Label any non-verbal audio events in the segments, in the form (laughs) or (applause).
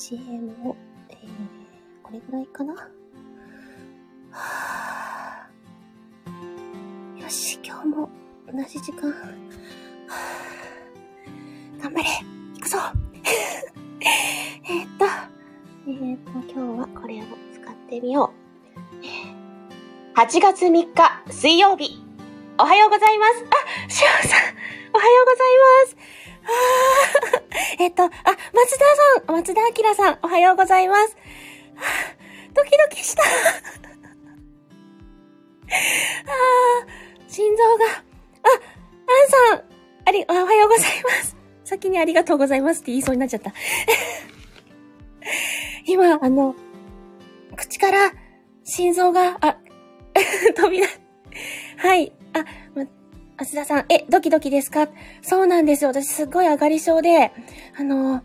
BGM を、えー、これぐらいかな？はあ、よし、今日も同じ時間。はあ、頑張れ行くぞ (laughs) えっと、えー、っと、今日はこれを使ってみよう。8月3日水曜日。おはようございます。あ、しおさん、おはようございます。あえっと、あ、松田さん、松田明さん、おはようございます。ドキドキした。(laughs) あ心臓が、あ、アンさん、あり、おはようございます。先にありがとうございますって言いそうになっちゃった。(laughs) 今、あの、口から心臓が、あ、(laughs) 飛び出、はい、あ、ま、芦田さん、え、ドキドキですか？そうなんですよ。私すっごい上がり症で、あの、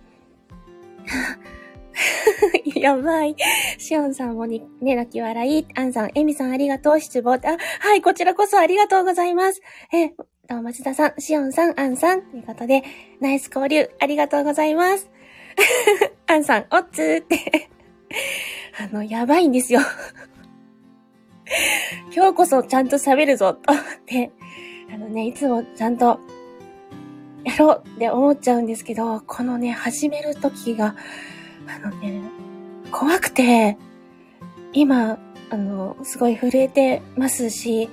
やばい。しおんさんもに、ね、泣き笑い。あんさん、えみさんありがとう。失望。あ、はい、こちらこそありがとうございます。え、どうも、松田さん、しおんさん、あんさん。ということで、ナイス交流、ありがとうございます。(laughs) あんさん、おっつーって (laughs) あの、やばいんですよ (laughs) 今日こそちゃんと喋るぞ、と思って、あのね、いつもちゃんとやろうって思っちゃうんですけど、このね、始める時が、あのね、怖くて、今、あの、すごい震えてますし、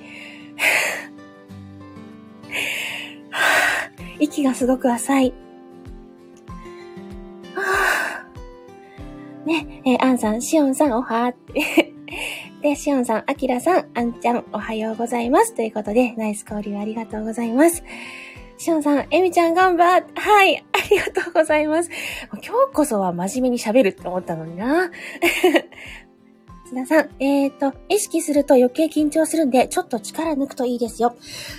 (laughs) 息がすごく浅い。ね、えー、アンさん、シオンさん、おはーって (laughs) で、しおんさん、あきらさん、あんちゃん、おはようございます。ということで、ナイス交流ありがとうございます。しおんさん、えみちゃん頑張っはい、ありがとうございます。今日こそは真面目に喋るって思ったのにな。(laughs) 津田さん、えっ、ー、と、意識すると余計緊張するんで、ちょっと力抜くといいですよ。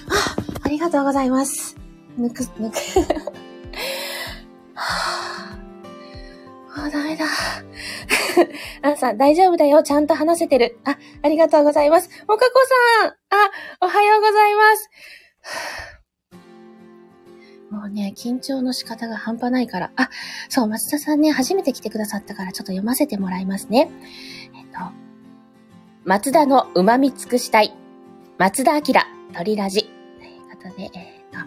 あ、ありがとうございます。抜く、抜く。は (laughs) ぁあ、ダメだ。(laughs) あんさん、大丈夫だよ。ちゃんと話せてる。あ、ありがとうございます。もかこさんあ、おはようございます。もうね、緊張の仕方が半端ないから。あ、そう、松田さんね、初めて来てくださったから、ちょっと読ませてもらいますね。えっと、松田の旨味尽くしたい。松田明、鳥ラジ。ということで、えっと、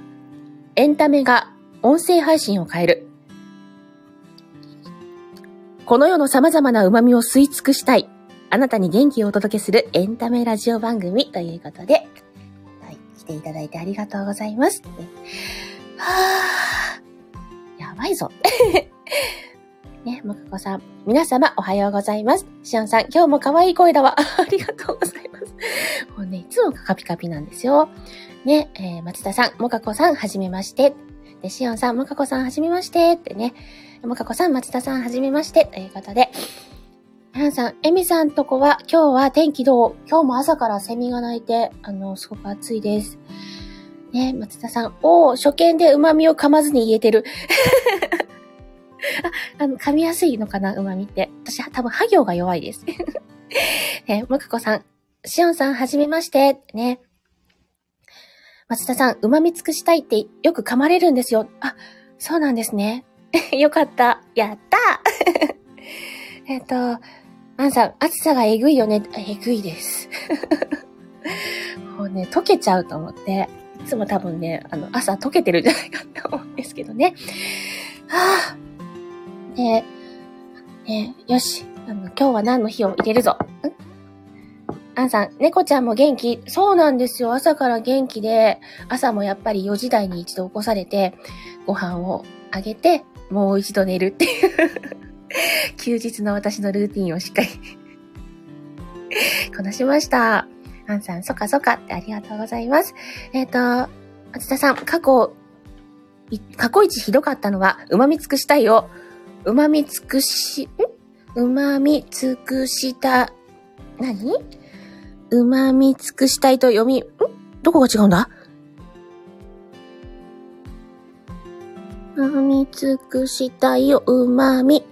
エンタメが音声配信を変える。この世の様々な旨味を吸い尽くしたい。あなたに元気をお届けするエンタメラジオ番組ということで、はい、来ていただいてありがとうございます。はぁ、やばいぞ。(laughs) ね、もかこさん。皆様、おはようございます。しおんさん、今日も可愛い声だわ。(laughs) ありがとうございます。もうね、いつもカピカピなんですよ。ね、えー、松田さん、もかこさん、はじめまして。で、しおんさん、もかこさん、はじめまして。ってね、もかこさん、松田さん、はじめまして。ということで、はんさん、えみさんとこは、今日は天気どう？今日も朝からセミが鳴いて、あの、すごく暑いです。ね、松田さん、おー、初見で旨味を噛まずに言えてる。(laughs) あ、あの、噛みやすいのかな、旨味って。私、多分、は行が弱いです。(laughs) ね、もかこさん、しおんさん、はじめまして。ね。松田さん、旨味尽くしたいってよく噛まれるんですよ。あ、そうなんですね。(laughs) よかった。やったえっと、アンさん、暑さがえぐいよね。えぐいです。もうね、溶けちゃうと思って、つも多分ね、あの、朝溶けてるんじゃないかって思うんですけどね。はぁ、で、ね、よし、あの、今日は何の日を入れるぞ。ん？アンさん、猫ちゃんも元気？そうなんですよ。朝から元気で、朝もやっぱり4時台に一度起こされて、ご飯をあげて、もう一度寝るっていう (laughs) 休日の私のルーティンをしっかり (laughs) こなしました。アンさん、そかそかってありがとうございます。えっ、ー、と、松田さん、過去、過去一ひどかったのは、旨味尽くしたいよ。旨味尽くし、ん？旨味尽くした、何？旨味尽くしたいと読み、ん？どこが違うんだ？旨味尽くしたいよ、旨味。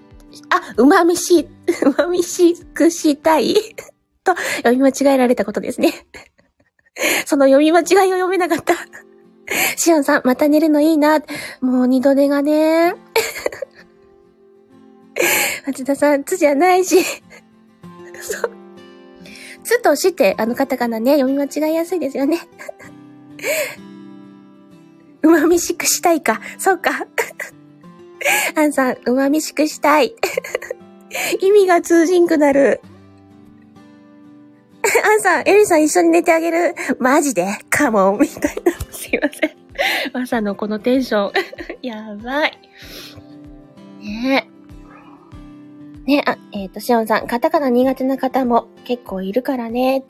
あ、旨味し、旨味しくしたい？と読み間違えられたことですね。(laughs) その読み間違いを読めなかった。シオンさん、また寝るのいいな。もう二度寝がね。(laughs) 松田さん、つじゃないし。そう。つとしって、あのカタカナね、読み間違いやすいですよね。うまみしくしたいか。そうか。アンさん、うまみしくしたい。(laughs) 意味が通じんくなる。(laughs) アンさん、エリさん一緒に寝てあげる？マジで？カモンみたいな。すいません。朝のこのテンション。(laughs) やばい。ねえ。ねあ、えっ、ー、と、しおんさん、カタカナ苦手な方も結構いるからね。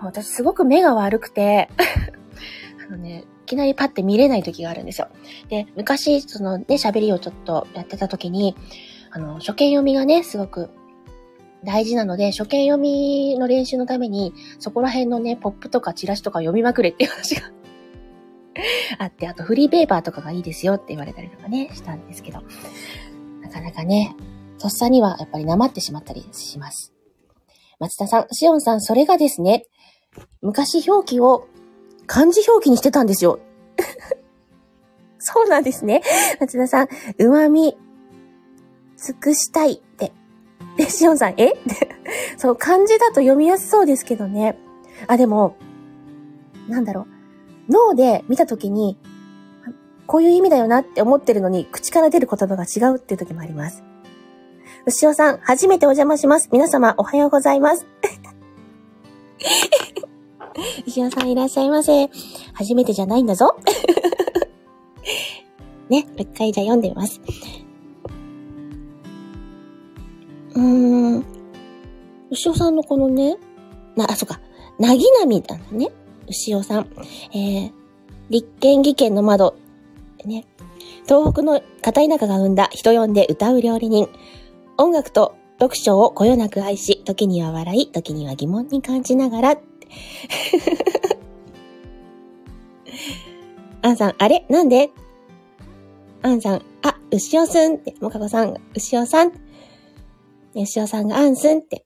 私すごく目が悪くて、(laughs) あのね、いきなりパッて見れない時があるんですよ。で、昔、そのね、喋りをちょっとやってた時に、あの、初見読みがね、すごく大事なので、初見読みの練習のために、そこら辺のね、ポップとかチラシとか読みまくれっていう話が (laughs) あって、あとフリーペーパーとかがいいですよって言われたりとかね、したんですけど、なかなかね、とっさにはやっぱりなまってしまったりします。松田さん、しおんさん、それがですね、昔表記を漢字表記にしてたんですよ。(laughs) そうなんですね。松田さん、旨味尽くしたいって。で、しおんさん、え？っ (laughs) てそう、漢字だと読みやすそうですけどね。あ、でも、なんだろう。脳で見たときに、こういう意味だよなって思ってるのに、口から出る言葉が違うっていう時もあります。牛尾さん、初めてお邪魔します。皆様、おはようございます。(laughs) 牛尾さんいらっしゃいませ。初めてじゃないんだぞ。(laughs) ね、もう一回じゃ読んでみます。うーん。牛尾さんのこのね、な、あ、そっか、なぎなみだね。牛尾さん。えー、立憲議権の窓。ね。東北の片田舎が生んだ人呼んで歌う料理人。音楽と読書をこよなく愛し、時には笑い、時には疑問に感じながら。(laughs) アンさん、あれ？なんで？アンさん、あ、牛尾すんって、もかこさん、牛尾さん。牛尾さんがアンスンって。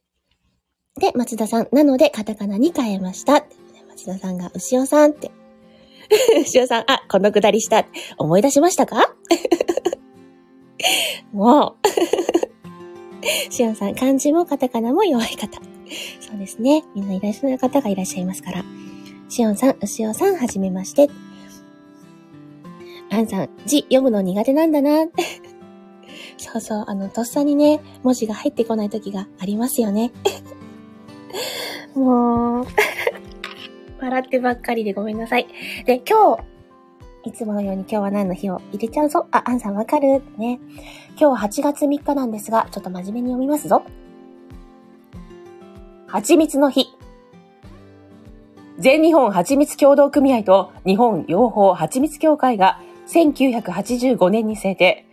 で、松田さん、なのでカタカナに変えました。松田さんが牛尾さんって。(laughs) 牛尾さん、あ、このくだりした。思い出しましたか？(laughs) もう。しおんさん、漢字もカタカナも弱い方。そうですね。みんないらっしゃる方がいらっしゃいますから。しおんさん、牛尾さん、はじめまして。あんさん、字読むの苦手なんだな。そうそう、あの、とっさにね、文字が入ってこない時がありますよね。もう、笑ってばっかりでごめんなさい。で、今日、いつものように今日は何の日を入れちゃうぞ。あ、アンさんわかるね。今日は8月3日なんですが、ちょっと真面目に読みますぞ。蜂蜜の日。全日本蜂蜜協同組合と日本養蜂蜂蜜協会が1985年に制定。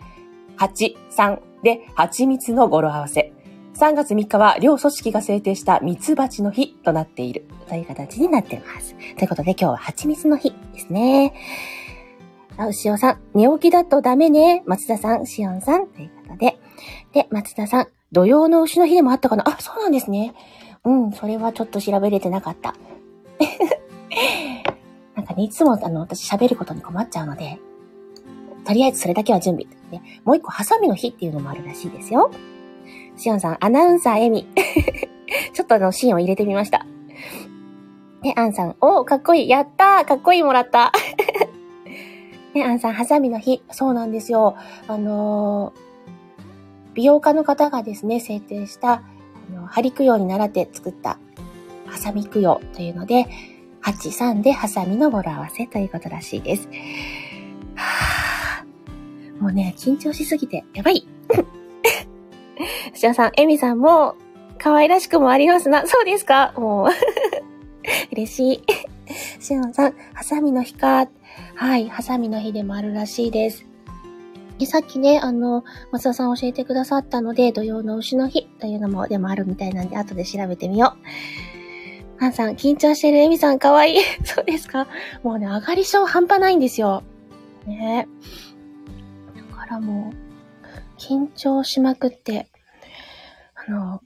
8、3で蜂蜜の語呂合わせ。3月3日は両組織が制定した蜜蜂の日となっているという形になっています。ということで今日は蜂蜜の日ですね。あ、牛尾さん、寝起きだとダメね。松田さん、しおんさんということで。で、松田さん、土曜の牛の日でもあったかなあ、そうなんですね。うん、それはちょっと調べれてなかった。(laughs) なんかね、いつもあの、私喋ることに困っちゃうので、とりあえずそれだけは準備。ね、もう一個、ハサミの日っていうのもあるらしいですよ。シオンさん、アナウンサーエミ。(laughs) ちょっとあの、シーンを入れてみました。ね、アンさん、おかっこいい。やったーかっこいいもらった。(laughs) ね、アンさん、ハサミの日。そうなんですよ。あのー、美容家の方がですね、制定した、あの、針供養に習って作った、ハサミ供養というので、8、3でハサミの語呂合わせということらしいです。もうね、緊張しすぎて、やばいしおさん、エミさんも、可愛らしくもありますな。そうですか？もう (laughs) 嬉しい。しおさん、ハサミの日か。はい、ハサミの日でもあるらしいです。でさっきね、あの、松田さん教えてくださったので、土曜の牛の日というのもでもあるみたいなんで、後で調べてみよう。ハンさん、緊張してるエミさん、かわいい。(laughs) そうですか？もうね、上がり症半端ないんですよ。ねだからもう、緊張しまくって、あの、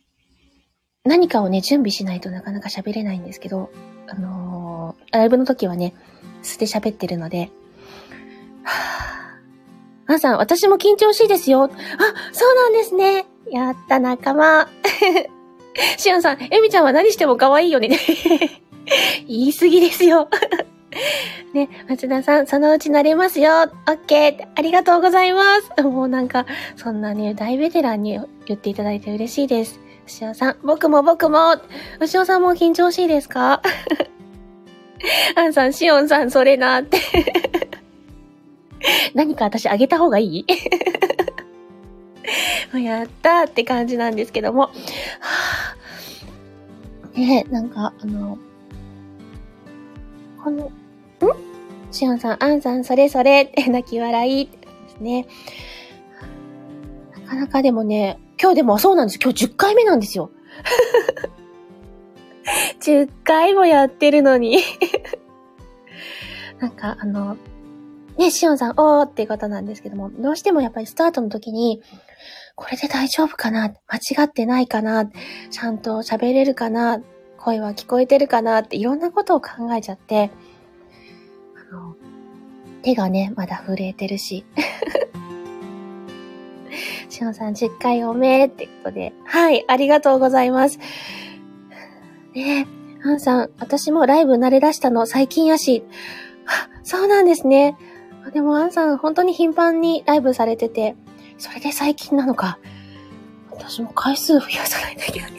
何かをね、準備しないとなかなか喋れないんですけど、あのー、ライブの時はね、素で喋ってるので、はぁ、あんさん、私も緊張しいですよ。あ、そうなんですね。やった仲間。しおんさん、えみちゃんは何しても可愛いよね。(laughs) 言い過ぎですよ。ね、松田さん、そのうち慣れますよ。オッケー。ありがとうございます。(laughs) もうなんか、そんなね、大ベテランに言っていただいて嬉しいです。牛尾さん、僕も僕も。牛尾さんも緊張しいですか？(laughs) アンさん、シオンさん、それなって。(laughs) 何か私あげた方がいい？やったーって感じなんですけども。(sighs) ねえ、なんか、あの、この、んシオンさん、アンさん、それそれ、(laughs) 泣き笑い、ですね。なかなかでもね、今日でもそうなんです。今日10回目なんですよ。(laughs) 10回もやってるのに (laughs) なんか、あの、ね、しおんさん、おーっていうことなんですけども、どうしてもやっぱりスタートの時に、これで大丈夫かな？間違ってないかな？ちゃんと喋れるかな？声は聞こえてるかな？っていろんなことを考えちゃって、手がね、まだ震えてるし。(laughs) しおさん、10回おめってことで。はい、ありがとうございます。ねえ、アンさん、私もライブ慣れ出したの最近やし。あ、そうなんですね。でもアンさん、本当に頻繁にライブされてて、それで最近なのか。私も回数増やさないといけない。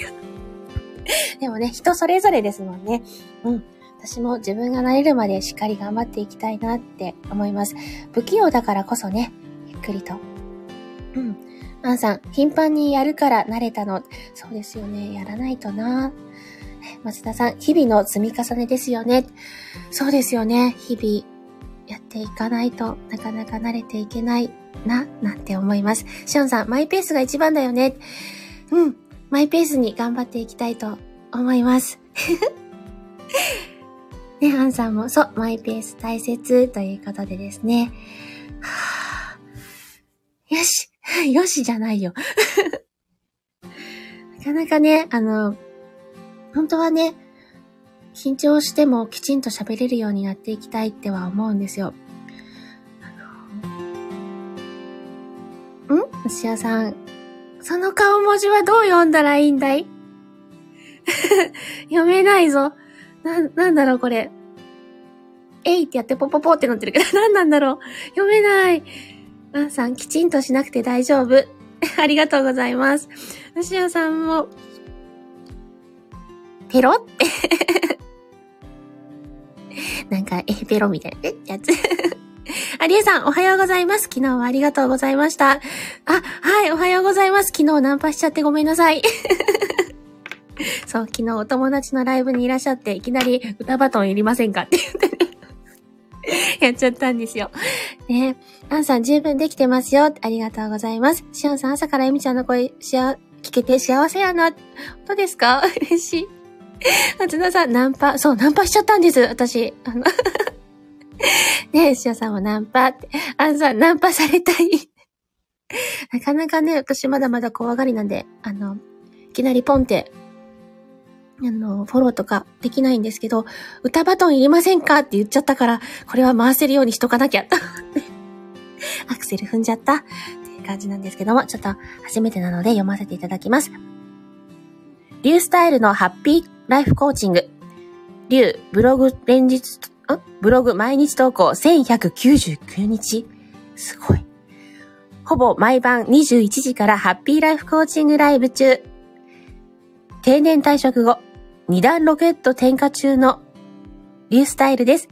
(laughs) でもね、人それぞれですもんね。うん。私も自分が慣れるまでしっかり頑張っていきたいなって思います。不器用だからこそね、ゆっくりと。うん。アンさん、頻繁にやるから慣れたの。そうですよね。やらないとな。松田さん、日々の積み重ねですよね。そうですよね。日々やっていかないとなかなか慣れていけないな、なんて思います。シオンさん、マイペースが一番だよね。うん。マイペースに頑張っていきたいと思います。ね、ハンさんも、そう、マイペース大切ということでですね。はあ、よし (laughs) よしじゃないよ。(laughs) なかなかね、あの、本当はね、緊張してもきちんと喋れるようになっていきたいっては思うんですよ。ん？牛屋さん、その顔文字はどう読んだらいいんだい？(laughs) 読めないぞ。な、なんだろうこれ。えいってやってポポポってなってるけど、(laughs) 何なんだろう読めない。アンさん、きちんとしなくて大丈夫。(laughs) ありがとうございます。牛屋さんも、ペロ？っ (laughs) てなんか、エペロみたいなやつありえさん、おはようございます。昨日はありがとうございました。あ、はい、おはようございます。昨日ナンパしちゃってごめんなさい。(laughs) そう、昨日お友達のライブにいらっしゃって、いきなり歌バトンいりませんかって言ってね (laughs) やっちゃったんですよ。ねアンさん十分できてますよ。ありがとうございます。シオンさん朝からエミちゃんの声しあ、聞けて幸せやな。本当ですか？(laughs) 嬉しい。松田さん、ナンパ、そう、ナンパしちゃったんです、私。あのねえ、しおさんもナンパって。あんさん、ナンパされたいなかなかね、私まだまだ怖がりなんで、あの、いきなりポンって、あの、フォローとかできないんですけど、歌バトンいりませんかって言っちゃったから、これは回せるようにしとかなきゃ。(laughs) アクセル踏んじゃったっていう感じなんですけども、ちょっと初めてなので読ませていただきます。リュースタイルのハッピーライフコーチング。リュウ、ブログ連日、ん？ブログ毎日投稿1199日。すごい。ほぼ毎晩21時からハッピーライフコーチングライブ中。定年退職後、二段ロケット点火中のリュースタイルです。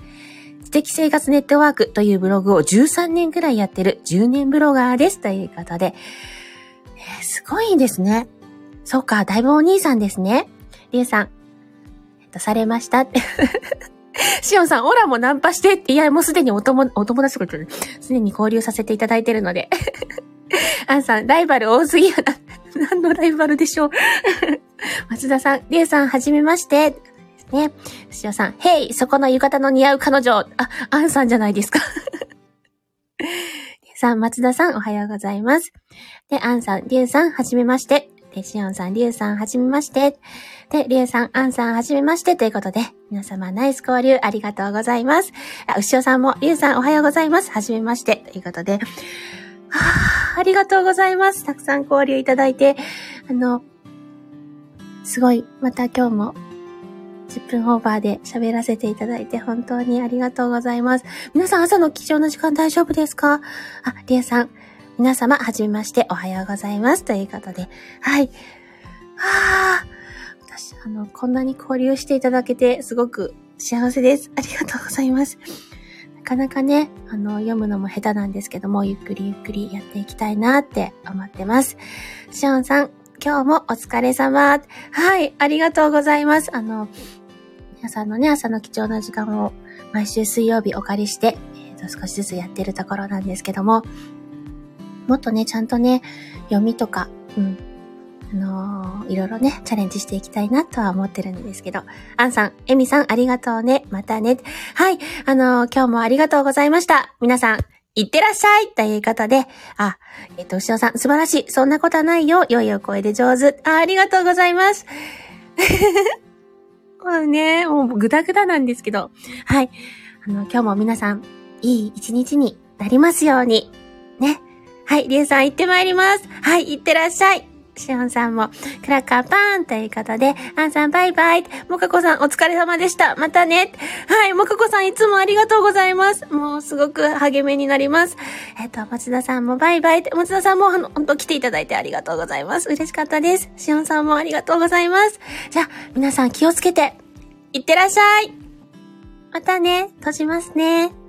知的生活ネットワークというブログを13年くらいやってる10年ブロガーです。ということで、えー、すごいですね。そうか、だいぶお兄さんですね。リュウさん、えっとされましたって。(laughs) シオンさん、オラもナンパしてって、いや、もうすでにお友、お友達とか言ってすでに交流させていただいてるので。アンさん、ライバル多すぎやな。何のライバルでしょう。(laughs) 松田さん、リエさん、はじめまして。ね。シオさん、ヘイ、そこの浴衣の似合う彼女。あ、アンさんじゃないですか。(laughs) リエさん、松田さん、おはようございます。で、アンさん、リエさん、はじめまして。で、シオンさん、リュウさん、はじめまして。で、リュウさん、アンさん、はじめまして。ということで、皆様、ナイス交流、ありがとうございます。あ、牛尾さんも、リュウさん、おはようございます。はじめまして。ということで、はあありがとうございます。たくさん交流いただいて、あの、すごい、また今日も10分オーバーで喋らせていただいて本当にありがとうございます。皆さん朝の貴重な時間大丈夫ですか？あ、リエさん、皆様、はじめましておはようございます。ということで、はい。はあ、私、あの、こんなに交流していただけてすごく幸せです。ありがとうございます。なかなかね、あの、読むのも下手なんですけども、ゆっくりゆっくりやっていきたいなって思ってます。シオンさん、今日もお疲れ様。はい、ありがとうございます。あの、皆さんのね、朝の貴重な時間を毎週水曜日お借りして、えー、と少しずつやってるところなんですけども、もっとね、ちゃんとね、読みとか、うん、あのー、いろいろね、チャレンジしていきたいなとは思ってるんですけど。アンさん、エミさん、ありがとうね。またね。はい。あのー、今日もありがとうございました。皆さん、いってらっしゃいということで、あ、えっ、と、しおさん、素晴らしい。そんなことはないよ。良いお声で上手。あ、ありがとうございます。(laughs) もうね、もうぐだぐだなんですけど。はい。あの、今日も皆さん、いい一日になりますように。ね。はい、りゅうさん行ってまいります。はい、行ってらっしゃい。シオンさんも、クラッカーパーンということで、アンさんバイバイ。モカコさんお疲れ様でした。またね。はい、モカコさんいつもありがとうございます。もうすごく励みになります。えっ、と、松田さんもバイバイ。松田さんもあの、ほんと来ていただいてありがとうございます。嬉しかったです。シオンさんもありがとうございます。じゃあ、皆さん気をつけて、いってらっしゃい。またね、閉じますね。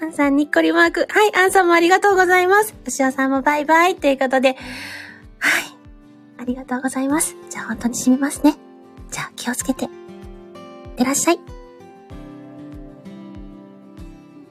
アンさん、にっこりマーク。はい、アンさんもありがとうございます。牛尾さんもバイバイということで。はい。ありがとうございます。じゃあ本当に閉めますね。じゃあ気をつけて。いってらっしゃい。